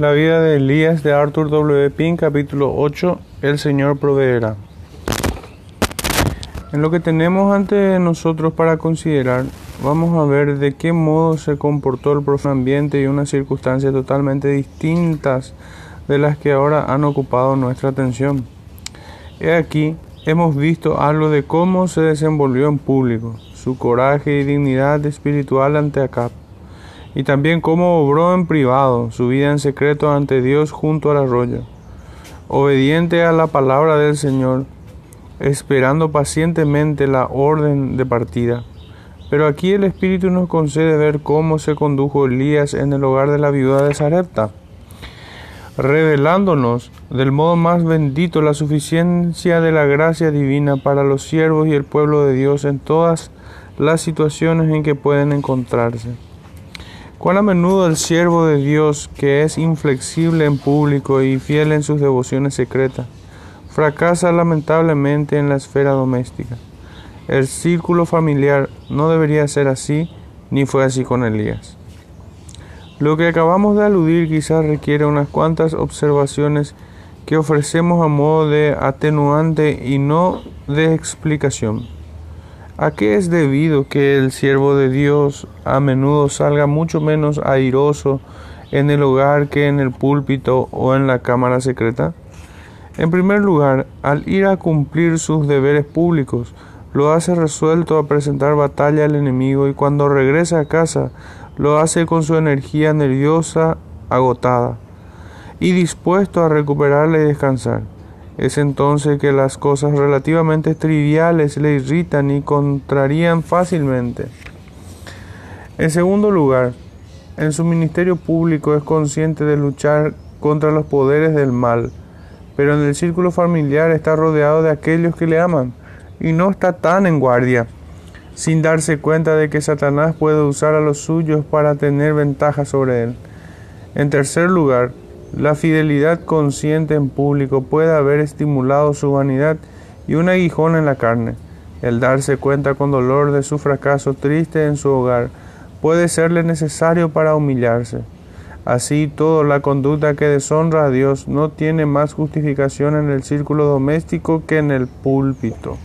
La vida de Elías de Arthur W. Pink, capítulo 8, El Señor proveerá. En lo que tenemos ante nosotros para considerar, vamos a ver de qué modo se comportó el profano ambiente y unas circunstancias totalmente distintas de las que ahora han ocupado nuestra atención. He aquí, hemos visto algo de cómo se desenvolvió en público, su coraje y dignidad espiritual ante Acab y también cómo obró en privado su vida en secreto ante Dios junto al arroyo, obediente a la palabra del Señor, esperando pacientemente la orden de partida. Pero aquí el Espíritu nos concede ver cómo se condujo Elías en el hogar de la viuda de Sarepta, revelándonos del modo más bendito la suficiencia de la gracia divina para los siervos y el pueblo de Dios en todas las situaciones en que pueden encontrarse. Cuán a menudo el siervo de Dios, que es inflexible en público y fiel en sus devociones secretas, fracasa lamentablemente en la esfera doméstica. El círculo familiar no debería ser así, ni fue así con Elías. Lo que acabamos de aludir quizás requiere unas cuantas observaciones que ofrecemos a modo de atenuante y no de explicación. ¿A qué es debido que el siervo de Dios a menudo salga mucho menos airoso en el hogar que en el púlpito o en la cámara secreta? En primer lugar, al ir a cumplir sus deberes públicos, lo hace resuelto a presentar batalla al enemigo y cuando regresa a casa lo hace con su energía nerviosa agotada y dispuesto a recuperarla y descansar. Es entonces que las cosas relativamente triviales le irritan y contrarían fácilmente. En segundo lugar, en su ministerio público es consciente de luchar contra los poderes del mal, pero en el círculo familiar está rodeado de aquellos que le aman y no está tan en guardia, sin darse cuenta de que Satanás puede usar a los suyos para tener ventaja sobre él. En tercer lugar, la fidelidad consciente en público puede haber estimulado su vanidad y un aguijón en la carne. El darse cuenta con dolor de su fracaso triste en su hogar puede serle necesario para humillarse. Así todo, la conducta que deshonra a Dios no tiene más justificación en el círculo doméstico que en el púlpito.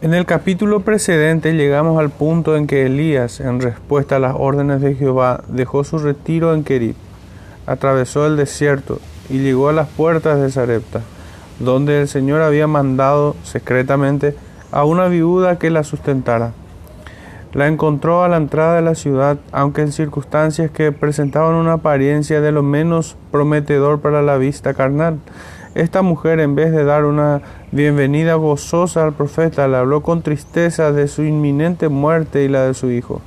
En el capítulo precedente llegamos al punto en que Elías, en respuesta a las órdenes de Jehová, dejó su retiro en Kerit atravesó el desierto y llegó a las puertas de Sarepta, donde el Señor había mandado secretamente a una viuda que la sustentara. La encontró a la entrada de la ciudad, aunque en circunstancias que presentaban una apariencia de lo menos prometedor para la vista carnal. Esta mujer, en vez de dar una bienvenida gozosa al profeta, le habló con tristeza de su inminente muerte y la de su hijo.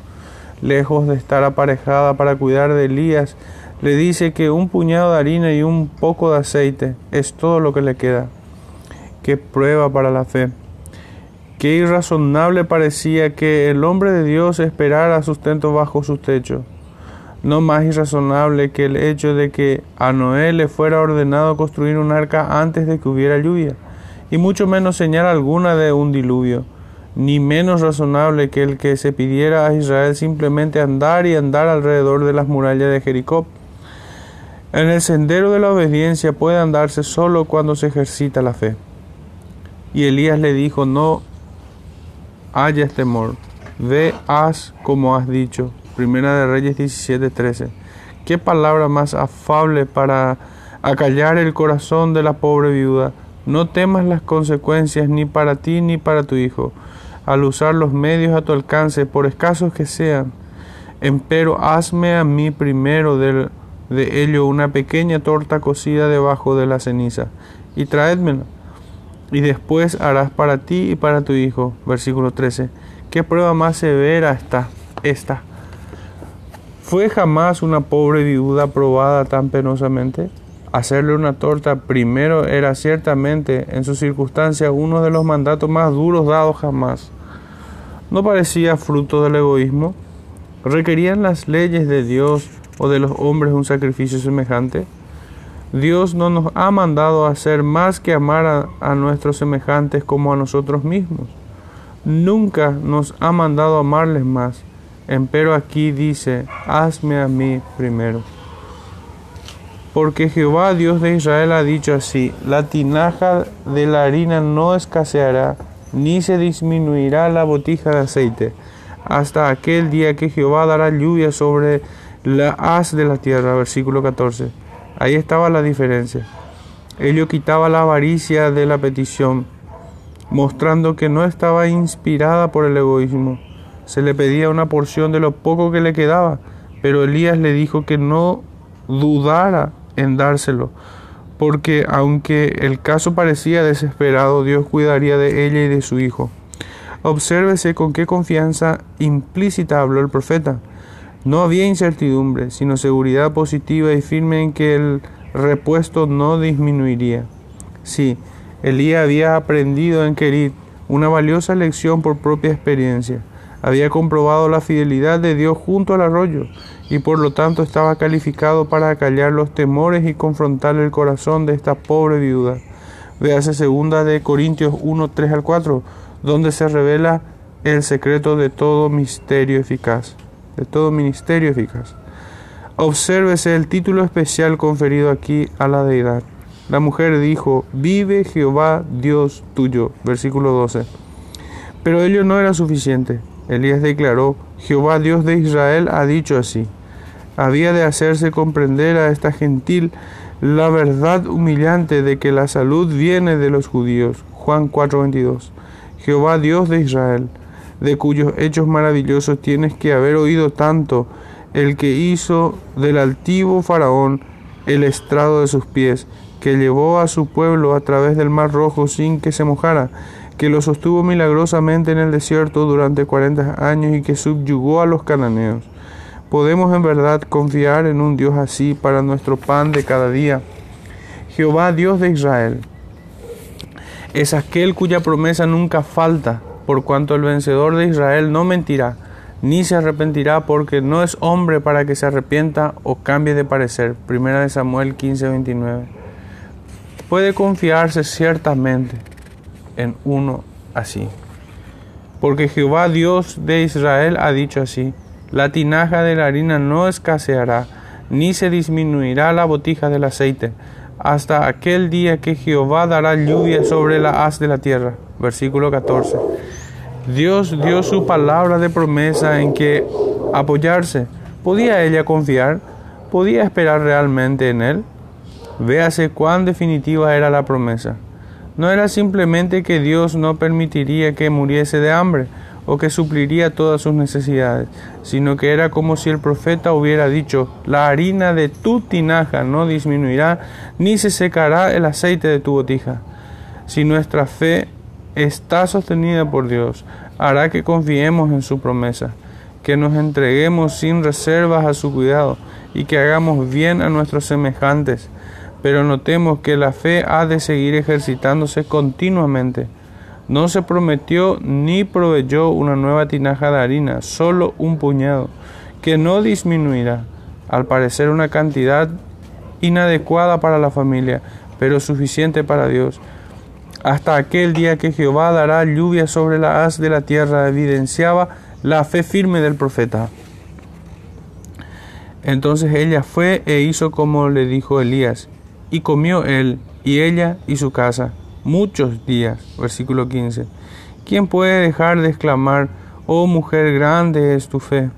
Lejos de estar aparejada para cuidar de Elías, le dice que un puñado de harina y un poco de aceite es todo lo que le queda. Qué prueba para la fe. Qué irrazonable parecía que el hombre de Dios esperara sustento bajo su techo. No más irrazonable que el hecho de que a Noé le fuera ordenado construir un arca antes de que hubiera lluvia, y mucho menos señal alguna de un diluvio, ni menos razonable que el que se pidiera a Israel simplemente andar y andar alrededor de las murallas de Jericó en el sendero de la obediencia puede andarse solo cuando se ejercita la fe. Y Elías le dijo, no hayas temor, ve, haz como has dicho. Primera de Reyes 17:13. Qué palabra más afable para acallar el corazón de la pobre viuda. No temas las consecuencias ni para ti ni para tu hijo, al usar los medios a tu alcance, por escasos que sean. Empero hazme a mí primero del de ello una pequeña torta cocida debajo de la ceniza, y traédmela. Y después harás para ti y para tu hijo. Versículo 13. ¿Qué prueba más severa está esta? ¿Fue jamás una pobre viuda probada tan penosamente? Hacerle una torta primero era ciertamente en sus circunstancias uno de los mandatos más duros dados jamás. ¿No parecía fruto del egoísmo? ¿Requerían las leyes de Dios o de los hombres un sacrificio semejante? Dios no nos ha mandado a hacer más que amar a, nuestros semejantes como a nosotros mismos. Nunca nos ha mandado amarles más. Empero aquí dice, hazme a mí primero. Porque Jehová, Dios de Israel, ha dicho así, la tinaja de la harina no escaseará, ni se disminuirá la botija de aceite, hasta aquel día que Jehová dará lluvia sobre la haz de la tierra. Versículo 14. Ahí estaba la diferencia. Ello quitaba la avaricia de la petición, mostrando que no estaba inspirada por el egoísmo. Se le pedía una porción de lo poco que le quedaba, pero Elías le dijo que no dudara en dárselo, porque aunque el caso parecía desesperado, Dios cuidaría de ella y de su hijo. Obsérvese con qué confianza implícita habló el profeta. No había incertidumbre, sino seguridad positiva y firme en que el repuesto no disminuiría. Sí, Elías había aprendido en Kerit una valiosa lección por propia experiencia. Había comprobado la fidelidad de Dios junto al arroyo y por lo tanto estaba calificado para acallar los temores y confrontar el corazón de esta pobre viuda. Véase segunda de Corintios 1, 3 al 4, donde se revela el secreto de todo misterio eficaz, de todo ministerio eficaz. Obsérvese el título especial conferido aquí a la deidad. La mujer dijo, vive Jehová Dios tuyo, versículo 12. Pero ello no era suficiente. Elías declaró, Jehová Dios de Israel ha dicho así. Había de hacerse comprender a esta gentil la verdad humillante de que la salud viene de los judíos. Juan 4:22. Jehová Dios de Israel, de cuyos hechos maravillosos tienes que haber oído tanto, el que hizo del altivo faraón el estrado de sus pies, que llevó a su pueblo a través del mar rojo sin que se mojara, que lo sostuvo milagrosamente en el desierto durante cuarenta años y que subyugó a los cananeos. Podemos en verdad confiar en un Dios así para nuestro pan de cada día. Jehová Dios de Israel es aquel cuya promesa nunca falta, por cuanto el vencedor de Israel no mentirá ni se arrepentirá porque no es hombre para que se arrepienta o cambie de parecer. Primera de Samuel 15:29. Puede confiarse ciertamente en uno así. Porque Jehová Dios de Israel ha dicho así, la tinaja de la harina no escaseará, ni se disminuirá la botija del aceite, hasta aquel día que Jehová dará lluvia sobre la haz de la tierra. Versículo 14. Dios dio su palabra de promesa en que apoyarse. ¿Podía ella confiar? ¿Podía esperar realmente en Él? Véase cuán definitiva era la promesa. No era simplemente que Dios no permitiría que muriese de hambre o que supliría todas sus necesidades, sino que era como si el profeta hubiera dicho, la harina de tu tinaja no disminuirá, ni se secará el aceite de tu botija. Si nuestra fe está sostenida por Dios, hará que confiemos en su promesa, que nos entreguemos sin reservas a su cuidado y que hagamos bien a nuestros semejantes. Pero notemos que la fe ha de seguir ejercitándose continuamente. No se prometió ni proveyó una nueva tinaja de harina, solo un puñado, que no disminuirá, al parecer una cantidad inadecuada para la familia, pero suficiente para Dios hasta aquel día que Jehová dará lluvia sobre la haz de la tierra, evidenciaba la fe firme del profeta. Entonces ella fue e hizo como le dijo Elías, y comió él y ella y su casa muchos días. Versículo 15. ¿Quién puede dejar de exclamar, oh mujer, grande es tu fe?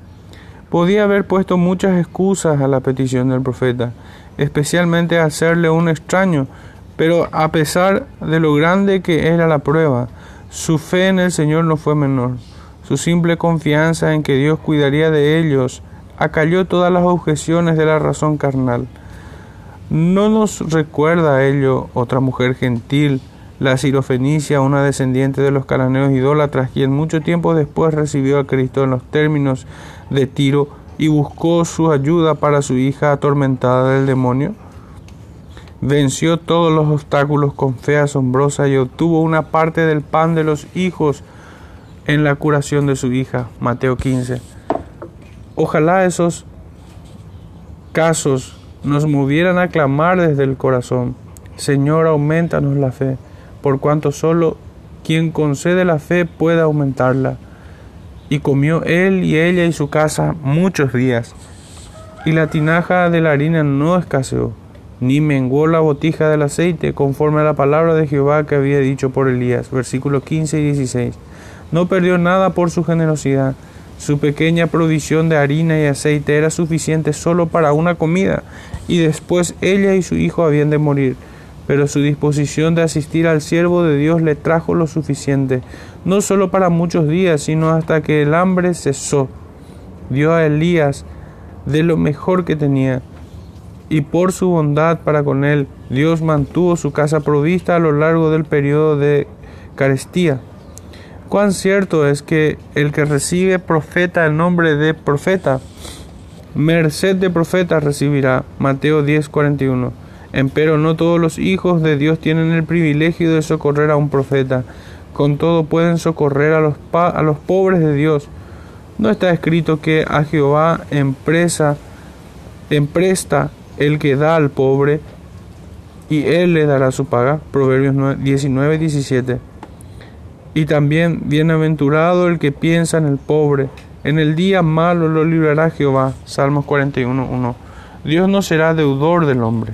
Podía haber puesto muchas excusas a la petición del profeta, especialmente hacerle un extraño, pero a pesar de lo grande que era la prueba, su fe en el Señor no fue menor. Su simple confianza en que Dios cuidaría de ellos acalló todas las objeciones de la razón carnal. ¿No nos recuerda ello otra mujer gentil, la sirofenicia, una descendiente de los cananeos idólatras, quien mucho tiempo después recibió a Cristo en los términos de Tiro y buscó su ayuda para su hija atormentada del demonio? Venció todos los obstáculos con fe asombrosa y obtuvo una parte del pan de los hijos en la curación de su hija. Mateo 15. Ojalá esos casos nos movieran a clamar desde el corazón. Señor, aumentanos la fe, por cuanto solo quien concede la fe puede aumentarla. Y comió él y ella y su casa muchos días, y la tinaja de la harina no escaseó ni menguó la botija del aceite, conforme a la palabra de Jehová que había dicho por Elías. Versículos 15 y 16. No perdió nada por su generosidad. Su pequeña provisión de harina y aceite era suficiente solo para una comida, y después ella y su hijo habían de morir. Pero su disposición de asistir al siervo de Dios le trajo lo suficiente, no solo para muchos días, sino hasta que el hambre cesó. Dio a Elías de lo mejor que tenía, y por su bondad para con él, Dios mantuvo su casa provista a lo largo del periodo de carestía. Cuán cierto es que el que recibe profeta el nombre de profeta, merced de profeta recibirá. Mateo 10:41. Empero no todos los hijos de Dios tienen el privilegio de socorrer a un profeta. Con todo pueden socorrer a los, a los pobres de Dios. No está escrito que a Jehová empresa, empresta el que da al pobre y él le dará su paga. Proverbios 19, 17. Y también, bienaventurado el que piensa en el pobre, en el día malo lo librará Jehová. Salmos 41, 1. Dios no será deudor del hombre.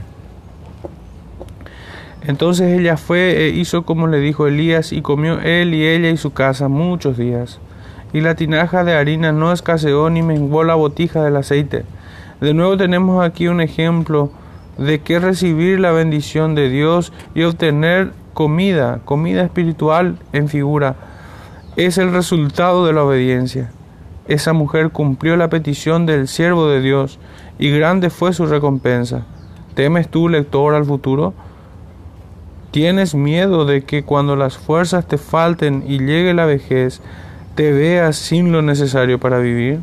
Entonces ella fue e hizo como le dijo Elías, y comió él y ella y su casa muchos días. Y la tinaja de harina no escaseó ni menguó la botija del aceite. De nuevo tenemos aquí un ejemplo de que recibir la bendición de Dios y obtener comida, comida espiritual en figura, es el resultado de la obediencia. Esa mujer cumplió la petición del siervo de Dios y grande fue su recompensa. ¿Temes tú, lector, al futuro? ¿Tienes miedo de que cuando las fuerzas te falten y llegue la vejez, te veas sin lo necesario para vivir?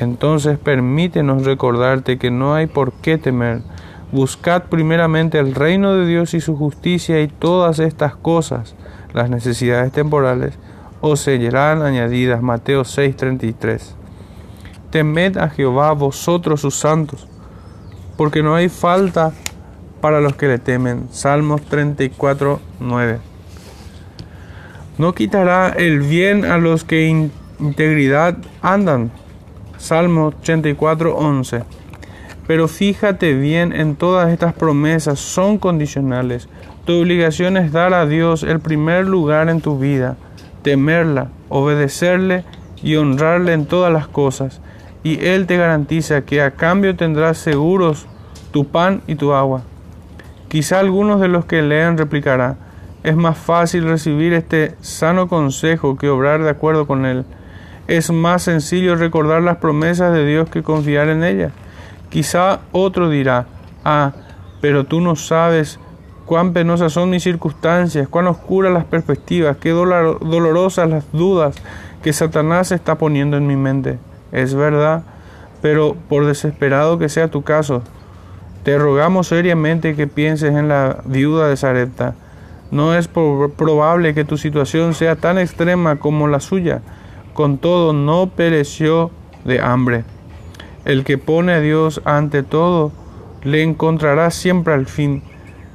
Entonces permítenos recordarte que no hay por qué temer Buscad primeramente el reino de Dios y su justicia y todas estas cosas, las necesidades temporales, os serán añadidas. Mateo 6:33. Temed a Jehová vosotros sus santos, porque no hay falta para los que le temen. Salmos 34:9. No quitará el bien a los que integridad andan. Salmos 84:11. Pero fíjate bien en todas estas promesas, son condicionales. Tu obligación es dar a Dios el primer lugar en tu vida, temerla, obedecerle y honrarle en todas las cosas. Y Él te garantiza que a cambio tendrás seguros tu pan y tu agua. Quizá algunos de los que leen replicará, es más fácil recibir este sano consejo que obrar de acuerdo con él. Es más sencillo recordar las promesas de Dios que confiar en ellas. Quizá otro dirá, ah, pero tú no sabes cuán penosas son mis circunstancias, cuán oscuras las perspectivas, qué dolorosas las dudas que Satanás está poniendo en mi mente. Es verdad, pero por desesperado que sea tu caso, te rogamos seriamente que pienses en la viuda de Sarepta. No es probable que tu situación sea tan extrema como la suya. Con todo, no pereció de hambre. El que pone a Dios ante todo, le encontrará siempre al fin.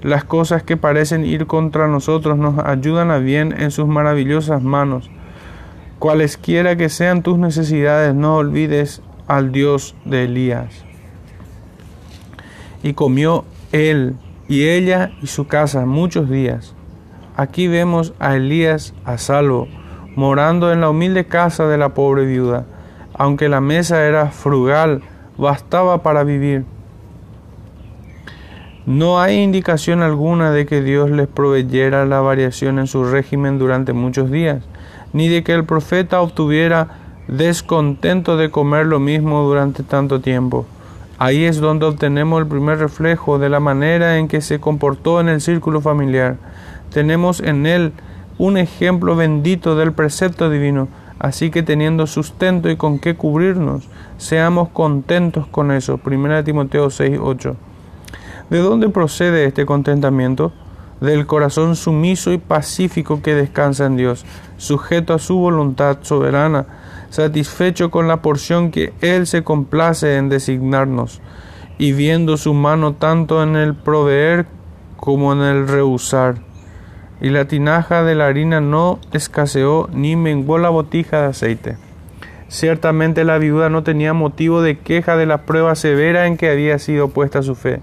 Las cosas que parecen ir contra nosotros nos ayudan a bien en sus maravillosas manos. Cualesquiera que sean tus necesidades, no olvides al Dios de Elías. Y comió él y ella y su casa muchos días. Aquí vemos a Elías a salvo, morando en la humilde casa de la pobre viuda aunque la mesa era frugal, bastaba para vivir. No hay indicación alguna de que Dios les proveyera la variación en su régimen durante muchos días, ni de que el profeta obtuviera descontento de comer lo mismo durante tanto tiempo. Ahí es donde obtenemos el primer reflejo de la manera en que se comportó en el círculo familiar. Tenemos en él un ejemplo bendito del precepto divino, Así que teniendo sustento y con qué cubrirnos, seamos contentos con eso. 1 Timoteo 6, 8. ¿De dónde procede este contentamiento? Del corazón sumiso y pacífico que descansa en Dios, sujeto a su voluntad soberana, satisfecho con la porción que Él se complace en designarnos, y viendo su mano tanto en el proveer como en el rehusar y la tinaja de la harina no escaseó ni menguó la botija de aceite. Ciertamente la viuda no tenía motivo de queja de la prueba severa en que había sido puesta su fe.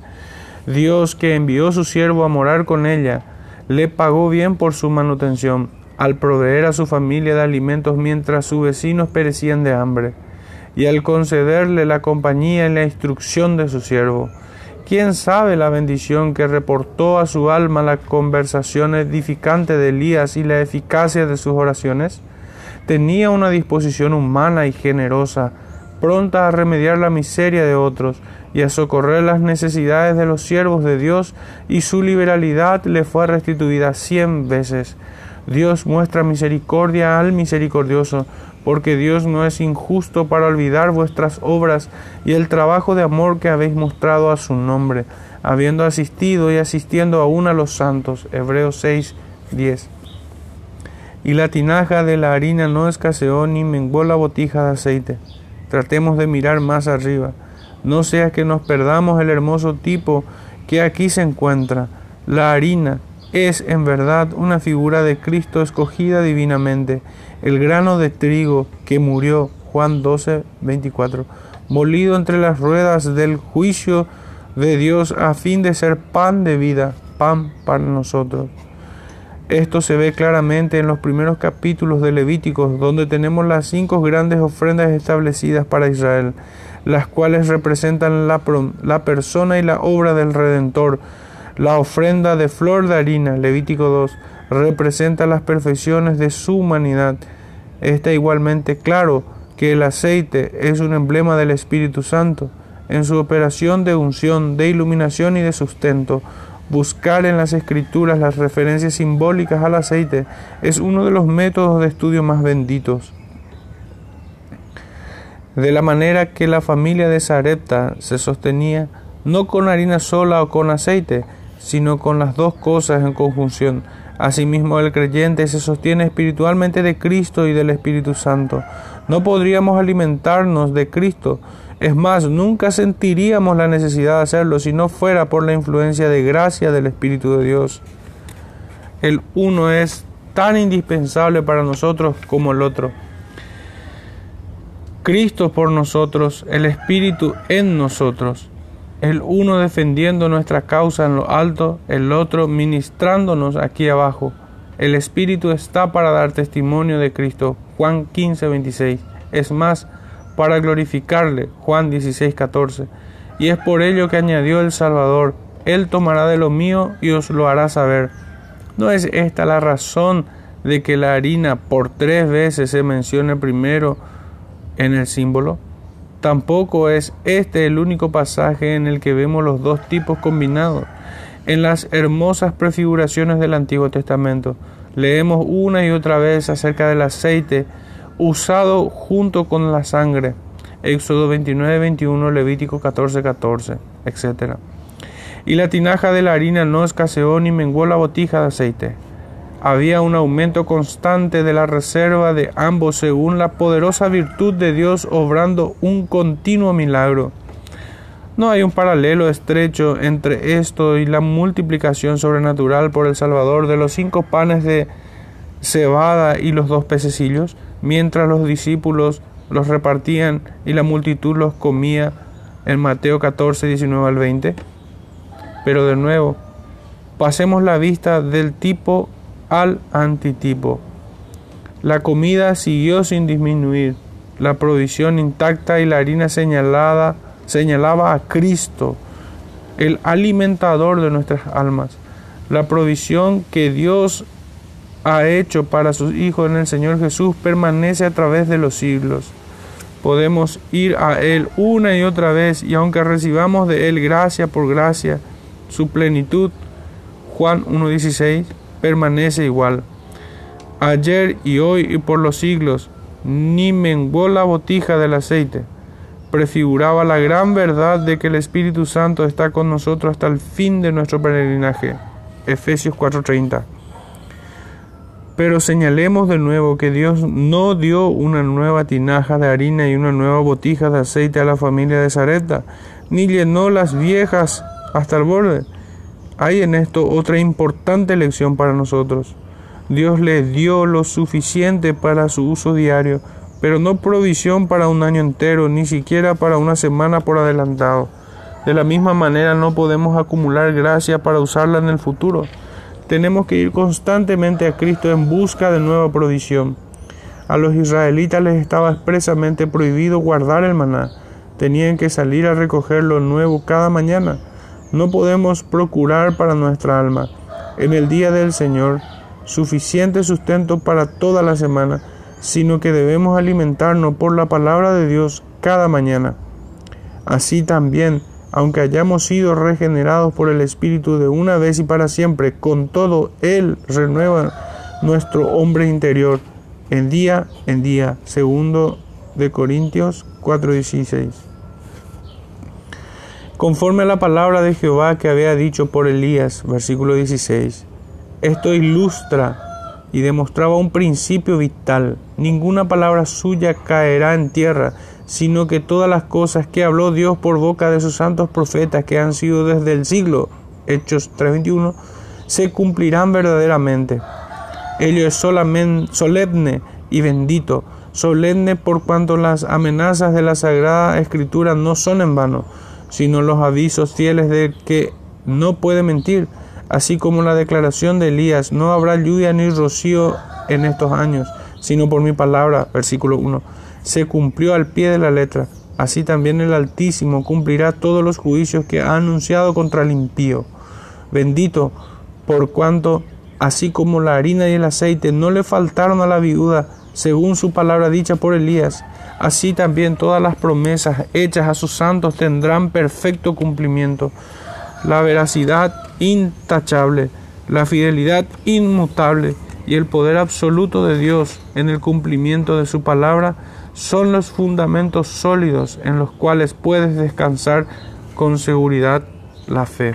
Dios que envió su siervo a morar con ella, le pagó bien por su manutención, al proveer a su familia de alimentos mientras sus vecinos perecían de hambre, y al concederle la compañía y la instrucción de su siervo. ¿Quién sabe la bendición que reportó a su alma la conversación edificante de Elías y la eficacia de sus oraciones? Tenía una disposición humana y generosa, pronta a remediar la miseria de otros y a socorrer las necesidades de los siervos de Dios, y su liberalidad le fue restituida cien veces. Dios muestra misericordia al misericordioso, porque Dios no es injusto para olvidar vuestras obras y el trabajo de amor que habéis mostrado a su nombre, habiendo asistido y asistiendo aún a los santos. Hebreos 6, 10. Y la tinaja de la harina no escaseó ni menguó la botija de aceite. Tratemos de mirar más arriba, no sea que nos perdamos el hermoso tipo que aquí se encuentra. La harina es en verdad una figura de Cristo escogida divinamente el grano de trigo que murió, Juan 12, 24, molido entre las ruedas del juicio de Dios a fin de ser pan de vida, pan para nosotros. Esto se ve claramente en los primeros capítulos de Levíticos, donde tenemos las cinco grandes ofrendas establecidas para Israel, las cuales representan la, la persona y la obra del Redentor. La ofrenda de flor de harina, Levítico 2, representa las perfecciones de su humanidad. Está igualmente claro que el aceite es un emblema del Espíritu Santo. En su operación de unción, de iluminación y de sustento, buscar en las escrituras las referencias simbólicas al aceite es uno de los métodos de estudio más benditos. De la manera que la familia de Sarepta se sostenía no con harina sola o con aceite, sino con las dos cosas en conjunción. Asimismo, el creyente se sostiene espiritualmente de Cristo y del Espíritu Santo. No podríamos alimentarnos de Cristo. Es más, nunca sentiríamos la necesidad de hacerlo si no fuera por la influencia de gracia del Espíritu de Dios. El uno es tan indispensable para nosotros como el otro. Cristo por nosotros, el Espíritu en nosotros el uno defendiendo nuestra causa en lo alto, el otro ministrándonos aquí abajo. El Espíritu está para dar testimonio de Cristo, Juan 15, 26. Es más, para glorificarle, Juan 16, 14. Y es por ello que añadió el Salvador, Él tomará de lo mío y os lo hará saber. ¿No es esta la razón de que la harina por tres veces se mencione primero en el símbolo? Tampoco es este el único pasaje en el que vemos los dos tipos combinados. En las hermosas prefiguraciones del Antiguo Testamento leemos una y otra vez acerca del aceite usado junto con la sangre. Éxodo 29, 21, Levítico 14, 14, etc. Y la tinaja de la harina no escaseó ni menguó la botija de aceite había un aumento constante de la reserva de ambos según la poderosa virtud de Dios obrando un continuo milagro. No hay un paralelo estrecho entre esto y la multiplicación sobrenatural por el Salvador de los cinco panes de cebada y los dos pececillos, mientras los discípulos los repartían y la multitud los comía en Mateo 14, 19 al 20. Pero de nuevo, pasemos la vista del tipo al antitipo. La comida siguió sin disminuir, la provisión intacta y la harina señalada señalaba a Cristo, el alimentador de nuestras almas. La provisión que Dios ha hecho para sus hijos en el Señor Jesús permanece a través de los siglos. Podemos ir a Él una y otra vez y aunque recibamos de Él gracia por gracia, su plenitud, Juan 1.16, permanece igual. Ayer y hoy y por los siglos, ni menguó la botija del aceite. Prefiguraba la gran verdad de que el Espíritu Santo está con nosotros hasta el fin de nuestro peregrinaje. Efesios 4:30. Pero señalemos de nuevo que Dios no dio una nueva tinaja de harina y una nueva botija de aceite a la familia de Zareta, ni llenó las viejas hasta el borde. Hay en esto otra importante lección para nosotros. Dios le dio lo suficiente para su uso diario, pero no provisión para un año entero, ni siquiera para una semana por adelantado. De la misma manera no podemos acumular gracia para usarla en el futuro. Tenemos que ir constantemente a Cristo en busca de nueva provisión. A los israelitas les estaba expresamente prohibido guardar el maná. Tenían que salir a recoger lo nuevo cada mañana. No podemos procurar para nuestra alma en el día del Señor suficiente sustento para toda la semana, sino que debemos alimentarnos por la palabra de Dios cada mañana. Así también, aunque hayamos sido regenerados por el Espíritu de una vez y para siempre, con todo Él renueva nuestro hombre interior en día en día. Segundo de Corintios 4:16. Conforme a la palabra de Jehová que había dicho por Elías, versículo 16. Esto ilustra y demostraba un principio vital. Ninguna palabra suya caerá en tierra, sino que todas las cosas que habló Dios por boca de sus santos profetas que han sido desde el siglo, Hechos 3:21, se cumplirán verdaderamente. Ello es solemne y bendito, solemne por cuanto las amenazas de la Sagrada Escritura no son en vano, sino los avisos fieles de que no puede mentir, así como la declaración de Elías, no habrá lluvia ni rocío en estos años, sino por mi palabra, versículo 1, se cumplió al pie de la letra. Así también el Altísimo cumplirá todos los juicios que ha anunciado contra el impío. Bendito por cuanto así como la harina y el aceite no le faltaron a la viuda, según su palabra dicha por Elías, así también todas las promesas hechas a sus santos tendrán perfecto cumplimiento. La veracidad intachable, la fidelidad inmutable y el poder absoluto de Dios en el cumplimiento de su palabra son los fundamentos sólidos en los cuales puedes descansar con seguridad la fe.